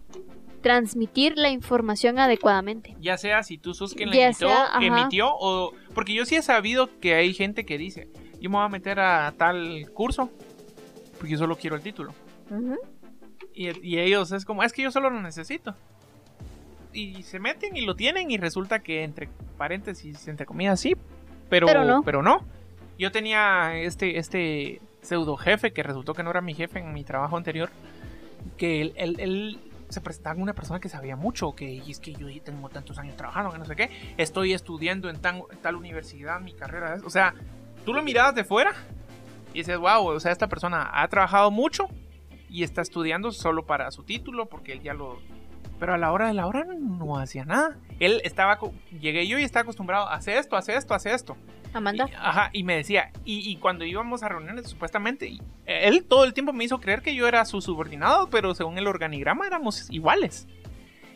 C: transmitir la información adecuadamente.
A: Ya sea si tú sos quien la
C: Ya
A: emitió,
C: sea,
A: o... Porque yo sí he sabido que hay gente que dice, yo me voy a meter a tal curso porque yo solo quiero el título. Y, y ellos es como, es que yo solo lo necesito. Y se meten y lo tienen y resulta que entre paréntesis, entre comillas, sí, pero,
C: Pero no.
A: pero no. Yo tenía este, este pseudo jefe que resultó que no era mi jefe en mi trabajo anterior, que él, él- él se presentaba una persona que sabía mucho, que "Y es que yo tengo tantos años trabajando, que no sé qué, estoy estudiando en, tan- tal universidad, mi carrera es, o sea, tú lo mirabas de fuera y dices, wow, o sea, esta persona ha trabajado mucho y está estudiando solo para su título porque él ya lo... Pero a la hora de la hora no hacía nada. Él estaba... Llegué yo y estaba acostumbrado a hacer esto, hacer esto, hacer esto.
B: Amanda.
A: Y, ajá, y me decía, y, y cuando íbamos a reuniones, supuestamente, y- él todo el tiempo me hizo creer que yo era su subordinado, pero según el organigrama éramos iguales.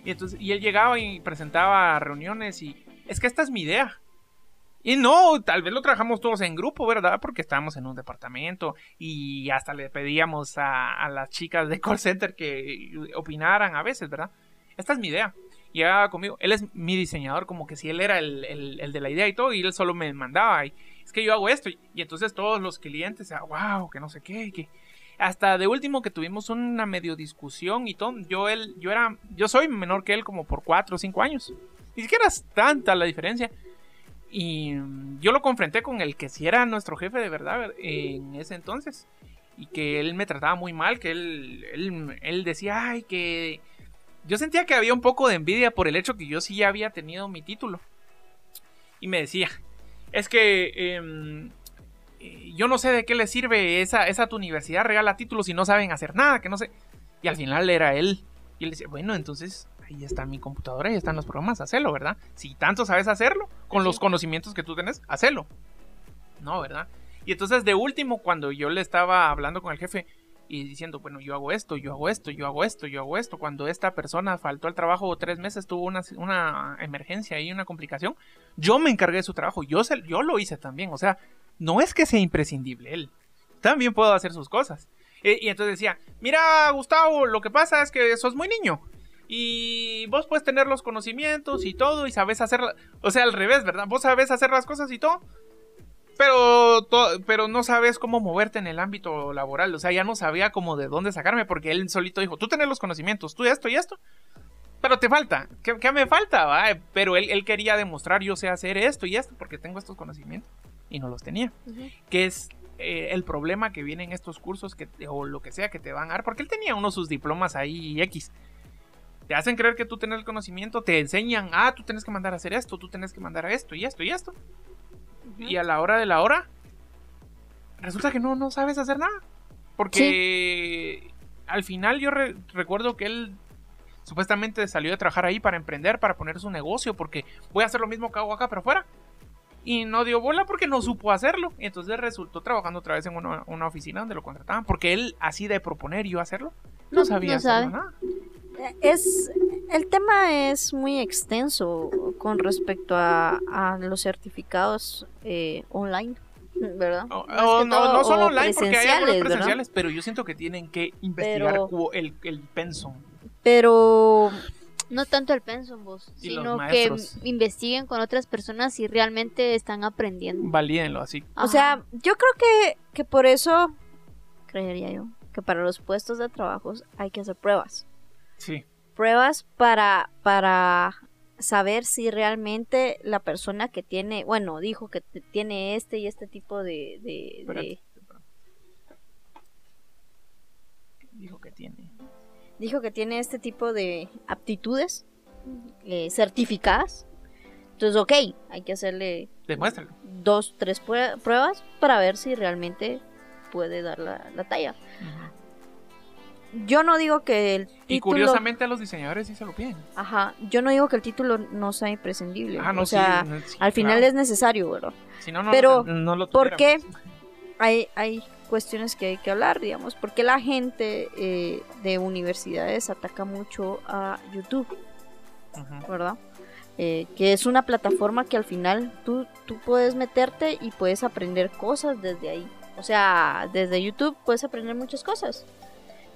A: Y entonces, y él llegaba y presentaba reuniones y, es que esta es mi idea. Y no, tal vez lo trabajamos todos en grupo, ¿verdad? Porque estábamos en un departamento y hasta le pedíamos a, las chicas de call center que opinaran a veces, ¿verdad? Esta es mi idea. Llegaba conmigo, él es mi diseñador, como que si él era el, el- de la idea y todo, y él solo me mandaba, y es que yo hago esto, y, entonces todos los clientes, ah, wow, que no sé qué, hasta de último que tuvimos una medio discusión y todo, yo él, yo era, yo soy menor que él como por 4 o 5 años, ni siquiera es tanta la diferencia, y mm, yo lo confronté con el que sí era nuestro jefe de verdad en ese entonces, y que él me trataba muy mal, que él, él, él decía, ay, que yo sentía que había un poco de envidia por el hecho que yo sí ya había tenido mi título. Y me decía, es que em, eh, yo no sé de qué le sirve esa, esa tu universidad regala títulos y no saben hacer nada, que no sé. Y al final era él. Y él decía, bueno, entonces ahí está mi computadora, ahí están los programas, hacelo, ¿verdad? Si tanto sabes hacerlo, con los conocimientos que tú tenés, hacelo. No, ¿verdad? Y entonces de último, cuando yo le estaba hablando con el jefe, y diciendo, bueno, yo hago esto, yo hago esto, yo hago esto, yo hago esto. Cuando esta persona faltó al trabajo tres meses, tuvo una, una emergencia y una complicación, yo me encargué de su trabajo, yo, se- yo lo hice también. O sea, no es que sea imprescindible él, también puedo hacer sus cosas. Eh, y entonces decía, mira, Gustavo, lo que pasa es que sos muy niño. Y vos puedes tener los conocimientos y todo, y sabes hacer, o sea, al revés, ¿verdad? Vos sabes hacer las cosas y todo, pero, to- pero no sabes cómo moverte en el ámbito laboral. O sea, ya no sabía cómo de dónde sacarme porque él solito dijo, tú tenés los conocimientos, tú esto y esto. Pero te falta. ¿Qué, qué me falta? va? Pero él, él quería demostrar, yo sé hacer esto y esto porque tengo estos conocimientos. Y no los tenía. Que es eh, el problema que viene en estos cursos que, o lo que sea que te van a dar. Porque él tenía uno de sus diplomas ahí X. Te hacen creer que tú tienes el conocimiento, te enseñan, ah, tú tienes que mandar a hacer esto, tú tienes que mandar a esto y esto y esto. Y a la hora de la hora, resulta que no, no sabes hacer nada. Porque al final yo re- recuerdo que él supuestamente salió de trabajar ahí para emprender, para poner su negocio, porque voy a hacer lo mismo que hago acá, pero fuera. Y no dio bola porque no supo hacerlo. Y entonces resultó trabajando otra vez en una, una oficina donde lo contrataban. Porque él, así de proponer yo hacerlo, no
C: No-
A: sabía
C: no sabe.
A: nada.
B: Es, el tema es muy extenso con respecto a, a los certificados eh, online, ¿verdad?
A: O- o no,
B: todo,
A: no solo online, porque hay algunos
B: presenciales,
A: pero yo siento que tienen que investigar
B: Pero-
A: el, el pensum.
B: Pero
C: No tanto el pensum vos,
A: Y
C: sino que investiguen con otras personas si realmente están aprendiendo.
A: Valídenlo así.
B: O sea, yo creo que, que por eso, creería yo, que para los puestos de trabajo hay que hacer pruebas.
A: Sí.
B: Pruebas para, para saber si realmente la persona que tiene, bueno, dijo que tiene este y este tipo de... de- de-
A: Espérate. tiene?
B: Dijo que tiene este tipo de aptitudes eh, certificadas. Entonces, ok, hay que hacerle
A: Demuéstralo.
B: dos, tres prue- pruebas para ver si realmente puede dar la, la talla. Yo no digo que el título...
A: Y curiosamente a los diseñadores sí se lo piden.
B: Ajá, yo no digo que el título no sea imprescindible.
A: Ah, no,
B: o sea,
A: sí,
B: al final
A: claro.
B: es necesario, ¿verdad?
A: Si no, no,
B: pero,
A: no lo
B: ¿por qué? Hay, hay cuestiones que hay que hablar, digamos, porque la gente eh, de universidades ataca mucho a YouTube,
A: Ujú.
B: ¿verdad? Eh, que es una plataforma que al final tú, tú puedes meterte y puedes aprender cosas desde ahí. O sea, desde YouTube puedes aprender muchas cosas.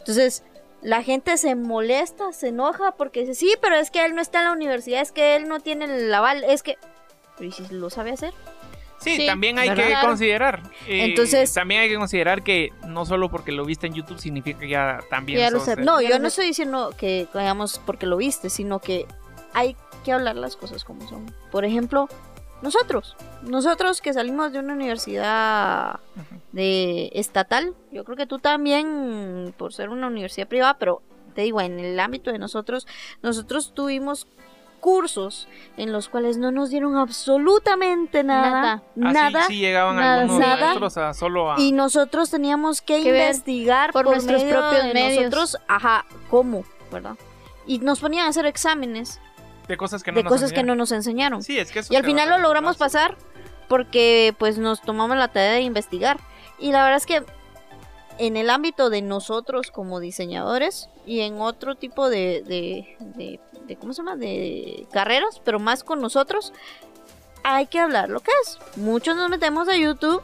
B: Entonces, la gente se molesta, se enoja porque dice, sí, pero es que él no está en la universidad, es que él no tiene el aval, es que... Pero ¿y si lo sabe hacer?
A: Sí,
C: Sí,
A: también hay
B: ¿verdad?
A: que considerar. eh,
B: Entonces-
A: también hay que considerar que no solo porque lo viste en YouTube significa que ya también
C: Ya lo
A: sos
B: No, yo no estoy diciendo que, digamos, porque lo viste, sino que hay que hablar las cosas como son. Por ejemplo, nosotros, nosotros que salimos de una universidad de estatal, yo creo que tú también, por ser una universidad privada, pero te digo, en el ámbito de nosotros, nosotros tuvimos cursos en los cuales no nos dieron absolutamente nada,
C: Nada.
A: Ah, sí,
B: nada,
A: sí, llegaban
C: nada,
A: algunos
B: nada.
A: maestros a solo a...
B: y nosotros teníamos que,
C: Que
B: investigar
C: por nuestros
B: medio
C: propios
B: de
C: medios.
B: Nosotros, ajá, cómo, ¿verdad? Y nos ponían a hacer exámenes
A: de cosas que no
B: de
A: nos
B: cosas que no
A: enseñaron.
B: nos enseñaron.
A: Sí, es que eso
B: y al final lo logramos pasar porque pues nos tomamos la tarea de investigar. Y la verdad es que en el ámbito de nosotros como diseñadores y en otro tipo de, de, de- de- ¿cómo se llama? De carreras, pero más con nosotros, hay que hablar lo que es. Muchos nos metemos a YouTube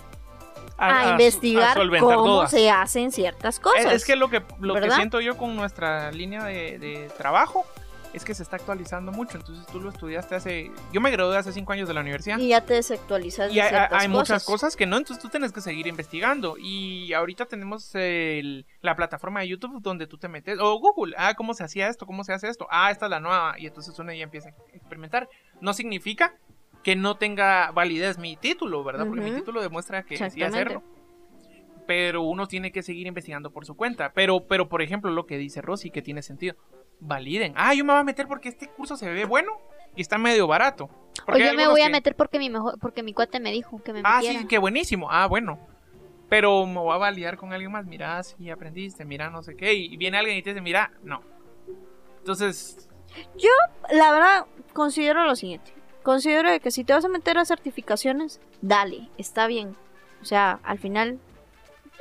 B: a,
A: a
B: investigar cómo se hacen ciertas cosas.
A: Es, es que lo que lo que siento yo con nuestra línea de, de trabajo es que se está actualizando mucho. Entonces tú lo estudiaste hace. Yo me gradué hace cinco años de la universidad.
B: Y ya te desactualizas
A: Y hay, muchas
B: cosas.
A: que no, entonces tú tienes que seguir investigando. Y ahorita tenemos el- la plataforma de YouTube donde tú te metes, o Google, ah, ¿cómo se hacía esto? ¿Cómo se hace esto? Ah, esta es la nueva. Y entonces uno ya empieza a experimentar. No significa que no tenga validez mi título, ¿verdad? Porque mi título demuestra que sí hacerlo. Pero uno tiene que seguir investigando por su cuenta. Pero, pero por ejemplo, lo que dice Rosy, que tiene sentido. Validen. Ah, yo me voy a meter porque este curso se ve bueno y está medio barato.
C: O
A: hay
C: yo me voy a
A: que-
C: meter porque mi mejor, porque mi cuate me dijo que me
A: Ah,
C: metiera.
A: sí, qué buenísimo. Ah, bueno. Pero me voy a validar con alguien más. Mira, sí aprendiste, mira, no sé qué. Y viene alguien y te dice, mira, no. Entonces,
B: la verdad, considero lo siguiente. Considero de que si te vas a meter a certificaciones, dale, está bien. O sea, al final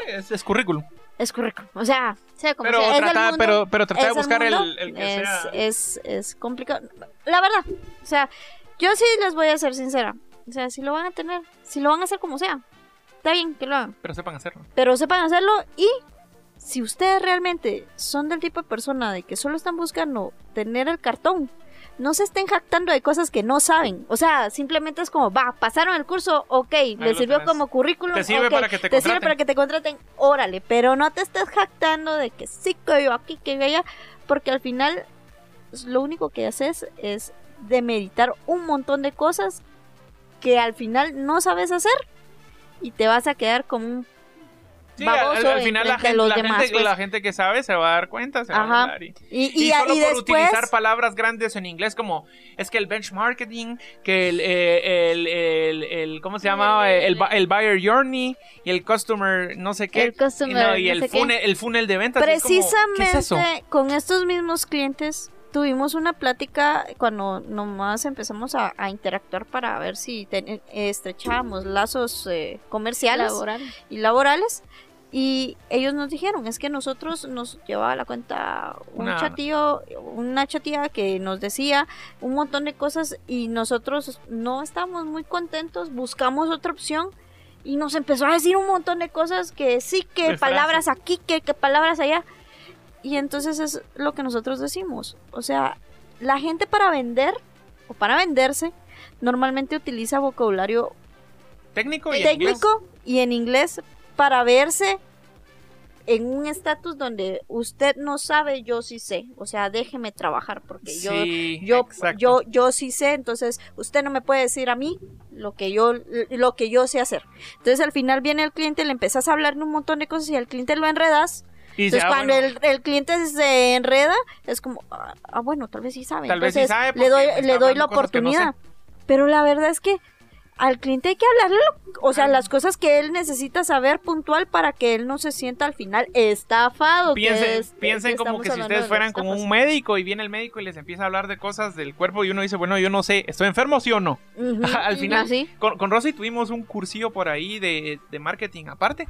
A: es, es currículum.
B: Es currículum. O sea,
C: Sea como
A: Pero
C: sea.
B: es el
A: trata,
B: mundo,
A: pero, pero trata de
B: el
A: buscar el,
B: mundo,
A: el que
B: es,
A: sea.
B: es, es complicado. La verdad, o sea, yo sí les voy a ser sincera. O sea, si lo van a tener, si lo van a hacer como sea, está bien que lo hagan.
A: Pero sepan hacerlo.
B: Pero sepan hacerlo y si ustedes realmente son del tipo de persona de que solo están buscando tener el cartón, no se estén jactando de cosas que no saben. O sea, simplemente es como, va, pasaron el curso, ok, le
A: lo
B: sirvió
A: tenés.
B: como currículum.
A: Te sirve
B: ok,
A: para que te
B: te sirve
A: contraten.
B: para que te contraten, órale, pero no te estés jactando de que sí que yo aquí, que yo allá, porque al final lo único que haces es demeritar un montón de cosas que al final no sabes hacer y te vas a quedar como un
A: Sí, al,
B: baboso
A: al final la gente,
B: los
A: la,
B: demás,
A: gente,
B: pues.
A: la gente que sabe se va a dar cuenta, se va a hablar. Y,
B: y,
A: y
B: y,
A: solo
B: y
A: por
B: después
A: utilizar palabras grandes en inglés como es que el benchmarking, que el, eh, el, el, el- ¿cómo se llama? El, el buyer journey y el customer no sé qué.
C: El customer,
A: y, no, y
C: no
A: el,
C: sé qué.
A: funnel, el funnel de ventas. y es como,
B: precisamente
A: ¿Qué es eso?
B: con estos mismos clientes tuvimos una plática cuando nomás empezamos a, a interactuar para ver si ten- estrechábamos lazos eh, comerciales y laborales. Y ellos nos dijeron, es que nosotros nos llevaba a la cuenta un
A: Una-
B: chatío, una chatía que nos decía un montón de cosas y nosotros no estábamos muy contentos, buscamos otra opción y nos empezó a decir un montón de cosas que sí, que
A: De
B: palabras aquí, que, que palabras allá. Y entonces es lo que nosotros decimos. O sea, la gente para vender o para venderse normalmente utiliza vocabulario
A: Técnico y en inglés.
B: técnico y en inglés para verse en un estatus donde usted no sabe, yo sí sé. O sea, déjeme trabajar porque yo
A: Sí,
B: yo yo yo sí sé, entonces usted no me puede decir a mí lo que yo lo que yo sé hacer. Entonces al final viene el cliente, le empezás a hablar de un montón de cosas y al cliente lo enredas
A: Y
B: Entonces,
A: "Ah,
B: cuando
A: bueno".
B: el, el cliente se enreda, es como, ah, ah, bueno, tal vez sí sabe.
A: Tal vez sí
B: Entonces,
A: sabe
B: le doy, le doy la
A: no sé.
B: oportunidad. Pero la verdad es que al cliente hay que hablarle, lo- o sea,
A: Ah.
B: las cosas que él necesita saber puntual para que él no se sienta al final estafado. que
A: Piensen,
B: es-
A: piensen
B: que
A: como que si ustedes
B: de
A: fueran como un médico y viene el médico y les empieza a hablar de cosas del cuerpo y uno dice, bueno, yo no sé, ¿estoy enfermo sí o no? Al final,
B: Así.
A: con, con Rosy tuvimos un cursillo por ahí de, de marketing aparte.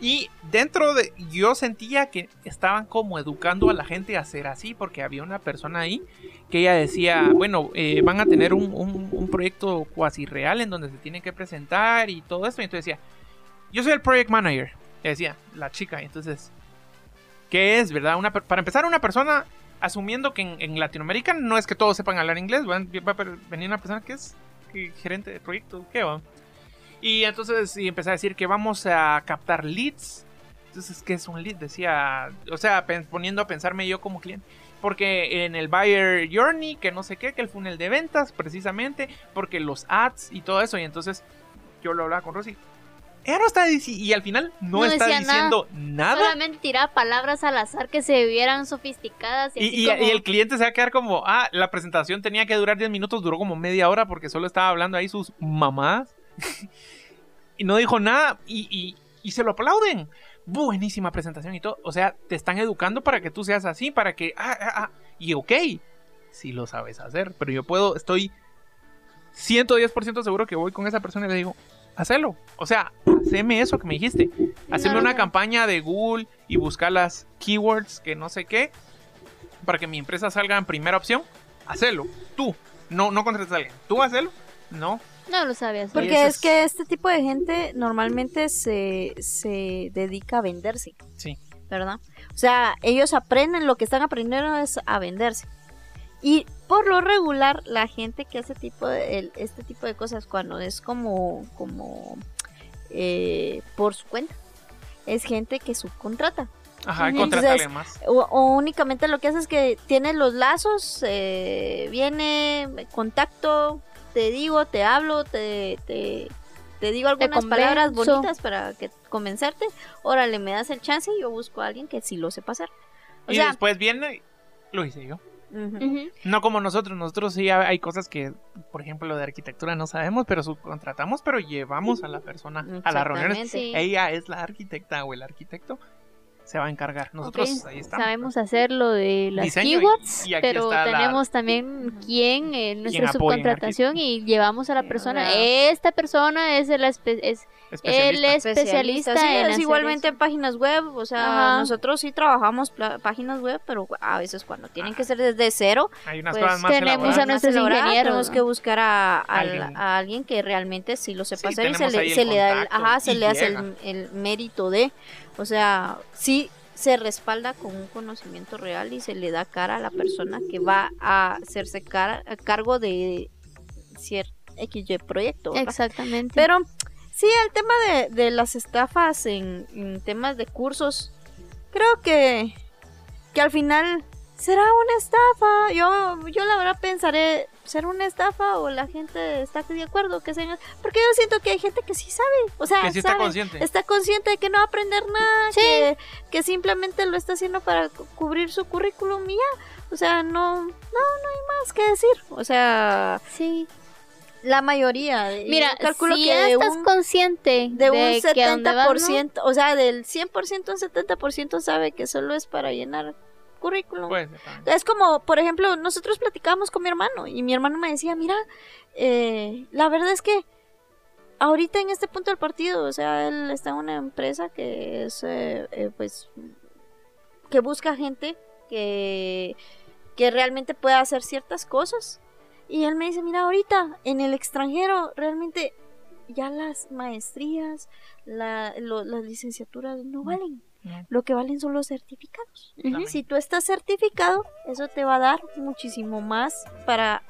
A: Y dentro de. Yo sentía que estaban como educando a la gente a ser así, porque había una persona ahí que ella decía: Bueno, eh, van a tener un, un- proyecto cuasi real en donde se tienen que presentar y todo esto. Y entonces decía: Yo soy el project manager. Le decía la chica. y Entonces, ¿qué es, verdad? Una, para empezar, una persona, asumiendo que en, Latinoamérica no es que todos sepan hablar inglés, va a venir una persona que es gerente de proyecto, ¿qué? Y entonces y empecé a decir que vamos a captar leads. Entonces, ¿qué es un lead? Decía, o sea, poniendo a pensarme yo como cliente. Porque en el Buyer Journey, que no sé qué, que el funnel de ventas, precisamente, porque los ads y todo eso. Y entonces yo lo hablaba con Rosy. Ella no está y al final no,
C: No
A: está diciendo nada.
C: Solamente tiraba palabras al azar que se vieran sofisticadas. Y,
A: Y,
C: así
A: y-
C: como-
A: y el cliente se va a quedar como, ah, la presentación tenía que durar 10 minutos, duró como media hora porque solo estaba hablando ahí sus mamás. y no dijo nada y, y- y se lo aplauden. Buenísima presentación y todo. O sea, te están educando para que tú seas así, para que, ah, ah, ah. Y ok, si lo sabes hacer, pero yo puedo, estoy 110% seguro que voy con esa persona y le digo, hacelo. O sea, haceme eso que me dijiste. Haceme
C: No,
A: una campaña de Google y buscar las keywords que no sé qué para que mi empresa salga en primera opción. Hacelo. Tú. No, no contrates a alguien. Tú hacelo. No.
C: No lo sabía hacer.
A: Porque-
B: es
A: es-
B: que este tipo de gente normalmente se, se dedica a venderse,
A: Sí.
B: ¿verdad? O sea, ellos aprenden, lo que están aprendiendo es a venderse. Y por lo regular, la gente que hace tipo de, el- este tipo de cosas cuando es como, como eh, por su cuenta, es gente que subcontrata.
A: Ajá,
B: Entonces,
A: más.
B: O, o únicamente lo que hace es que tiene los lazos, eh, viene, contacto, te digo, te hablo, te, te, te digo algunas palabras bonitas para que convencerte. Órale, me das el chance y yo busco a alguien que sí lo sepa hacer. O
A: y
B: sea,
A: después viene, lo hice yo. No como nosotros, nosotros sí hay cosas que, por ejemplo, lo de arquitectura no sabemos, pero subcontratamos, pero llevamos a la persona a las reuniones.
C: Sí.
A: Ella es la arquitecta o el arquitecto, se va a encargar. Nosotros
C: Ok,
A: ahí estamos.
C: Sabemos hacer lo de las
A: Diseño
C: keywords,
A: y
C: pero
A: la-
C: tenemos también quién en nuestra
A: apoya en
C: subcontratación y llevamos a la persona. Esta persona es, el espe- es
A: Especialista.
B: Sí,
C: en
B: es igualmente
C: eso.
B: en páginas web, o sea,
C: Ajá.
B: nosotros sí trabajamos páginas web, pero a veces cuando tienen que ser desde cero,
A: Hay unas
B: pues,
A: cosas más
C: tenemos a nuestros ingenieros,
B: Tenemos
C: ¿no?
B: que buscar a, al-
A: Alguien.
B: a alguien que realmente sí lo sepa
A: Sí,
B: hacer y se le, se le da el, ajá, se le hace el, el mérito de, o sea, sí se respalda con un conocimiento real y se le da cara a la persona que va a hacerse cara, a cargo de cierto XY proyecto. ¿verdad?
C: Exactamente.
B: Pero sí, el tema de, de las estafas en, en temas de cursos, creo que, que al final será una estafa. Yo, yo la verdad pensaré, ¿será una estafa o la gente está de acuerdo que sea? Porque yo siento que hay gente que sí sabe, o sea,
A: que sí está
B: sabe,
A: consciente.
B: está consciente de que no va a aprender nada,
C: Sí.
B: que, que simplemente lo está haciendo para cu- cubrir su currículum y ya. O sea, no, no, no hay más que decir. O sea,
C: sí.
B: la mayoría. y
C: Mira,
B: calculo
C: si
B: que de
C: estás
B: un-
C: consciente
B: de un
C: que a donde vas, ¿no?
B: 70%, o sea, del 100% un 70% sabe que solo es para llenar currículum.
A: También.
B: Es como, por ejemplo, nosotros platicábamos con mi hermano y mi hermano me decía, mira, eh, la verdad es que ahorita en este punto del partido, o sea, él está en una empresa que es, eh, eh, pues, que busca gente que, que realmente pueda hacer ciertas cosas. Y él me dice, mira, ahorita en el extranjero realmente ya las maestrías, la, lo- las licenciaturas no valen.
A: No.
B: Lo que valen son los certificados. Si tú estás certificado, eso te va a dar muchísimo más para,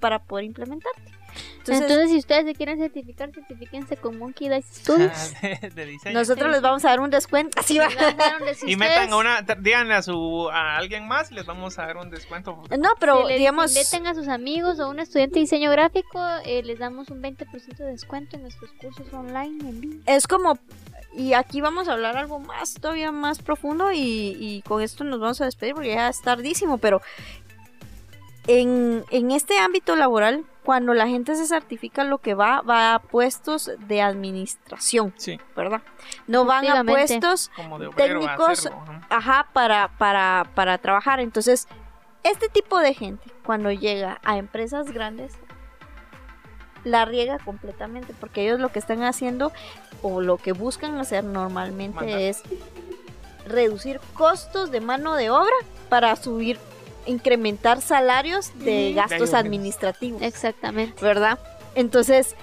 B: para poder implementarte.
C: Entonces,
B: Entonces,
C: si ustedes se quieren certificar, certifíquense con Monkey Dice Studios.
A: de, de diseño.
B: nosotros les vamos a dar un descuento. Así va.
A: Y
C: ustedes-
A: metan a una, díganle a su a alguien más y les vamos a dar un descuento.
B: No, pero
C: si
B: digamos,
C: inviten a sus amigos o un estudiante de diseño gráfico, eh, les damos un 20% de descuento en nuestros cursos online en
B: es como, y aquí vamos a hablar algo más, todavía más profundo y, y con esto nos vamos a despedir porque ya es tardísimo, pero en, en este ámbito laboral, cuando la gente se certifica, lo que va, va a puestos de administración,
A: Sí,
B: ¿verdad? No van a puestos
A: como de obrero a
B: Técnicos,
A: hacerlo, ajá.
B: ajá, para, para, para trabajar. Entonces, este tipo de gente, cuando llega a empresas grandes, la riega completamente, porque ellos lo que están haciendo o lo que buscan hacer normalmente
A: Mandar.
B: es reducir costos de mano de obra para subir, incrementar salarios de gastos
A: De-
B: administrativos.
C: Exactamente.
B: ¿verdad? Entonces,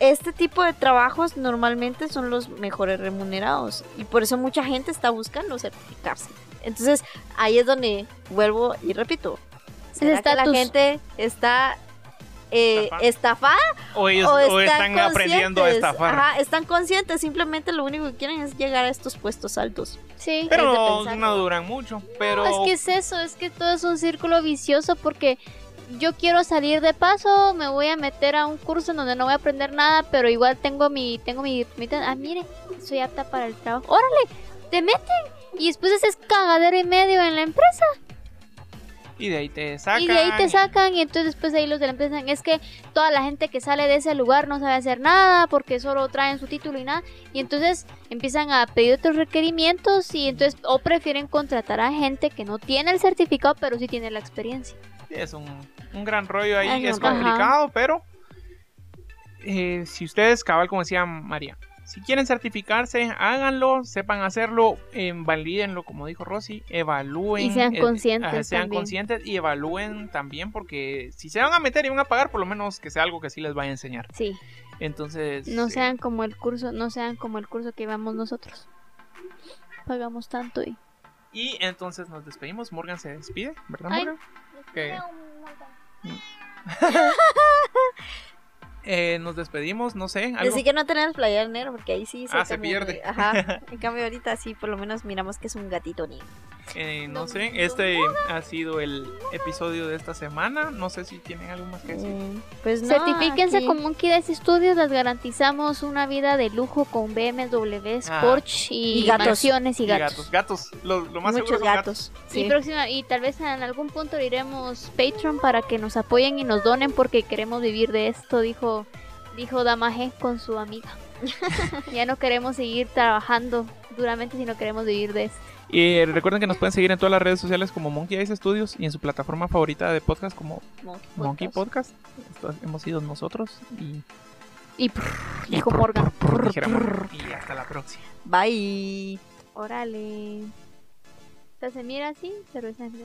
B: este tipo de trabajos normalmente son los mejores remunerados y por eso mucha gente está buscando certificarse. Entonces, ahí es donde vuelvo y repito. ¿Será que la gente está eh,
A: Estafada. O ellos
B: o
A: o
B: están,
A: aprendiendo a
B: conscientes?
A: estafar.
B: Ajá, están conscientes, simplemente lo único que quieren es llegar a estos puestos altos.
C: Sí.
A: Pero no, no duran mucho. Pero
C: No, es que es eso, es que todo es un círculo vicioso porque yo quiero salir de paso, me voy a meter a un curso en donde no voy a aprender nada, pero igual tengo mi, tengo mi, mi- ah, mire, soy apta para el trabajo. Órale, te meten y después haces cagadero y medio en la empresa
A: y de ahí te sacan.
C: y de ahí te sacan y entonces después ahí los de la empresa es que toda la gente que sale de ese lugar no sabe hacer nada porque solo traen su título y nada y entonces empiezan a pedir otros requerimientos y entonces o prefieren contratar a gente que no tiene el certificado pero sí tiene la experiencia.
A: Sí, Es un, un gran rollo ahí,
B: Ajá.
A: es complicado, pero eh, si ustedes, cabal, como decía María, si quieren certificarse, háganlo, sepan hacerlo, eh, valídenlo, como dijo Rosy, evalúen.
C: Y sean
A: eh,
C: conscientes
A: ajá, sean
C: también.
A: conscientes y evalúen también, porque si se van a meter y van a pagar, por lo menos que sea algo que sí les vaya a enseñar.
C: Sí.
A: Entonces,
C: No
A: eh,
C: sean como el curso, no sean como el curso que llevamos nosotros. Pagamos tanto y.
A: y entonces nos despedimos. Morgan se despide, ¿verdad,
C: Ay.
A: Morgan? Que- Eh, nos despedimos, no sé. algo-
B: Así que no tenemos playera negro porque ahí sí
A: Ah, se
B: cambia de-
A: pierde.
B: Ajá. En cambio ahorita sí por lo menos miramos que es un gatito negro.
A: Eh, no sé, este ha sido el episodio de esta semana. No sé si tienen algo más que decir.
B: Mm, Pues no,
C: Certifíquense
B: aquí-
C: con Monkey Dice Studios, les garantizamos una vida de lujo con BMWs,
A: Ah.
C: Porsche y,
B: Y gatos.
C: mansiones y
A: Y
C: gatos.
A: gatos, lo, lo más
B: muchos
A: seguro
B: gatos.
C: Y
B: sí.
C: próxima y tal vez en algún punto iremos Patreon para que nos apoyen y nos donen porque queremos vivir de esto, dijo dijo Damaje con su amiga. ya no queremos seguir trabajando duramente, sino queremos vivir de esto.
A: Y recuerden que nos pueden seguir en todas las redes sociales como Monkey Eyes Studios y en su plataforma favorita de podcast como
B: Monkey
A: Monkey
B: Podcast.
A: Hemos sido nosotros y,
C: Y dijo Morgan.
A: dijera Morgan. y hasta la próxima.
B: Bye.
C: Órale. O sea, se mira así, pero es así.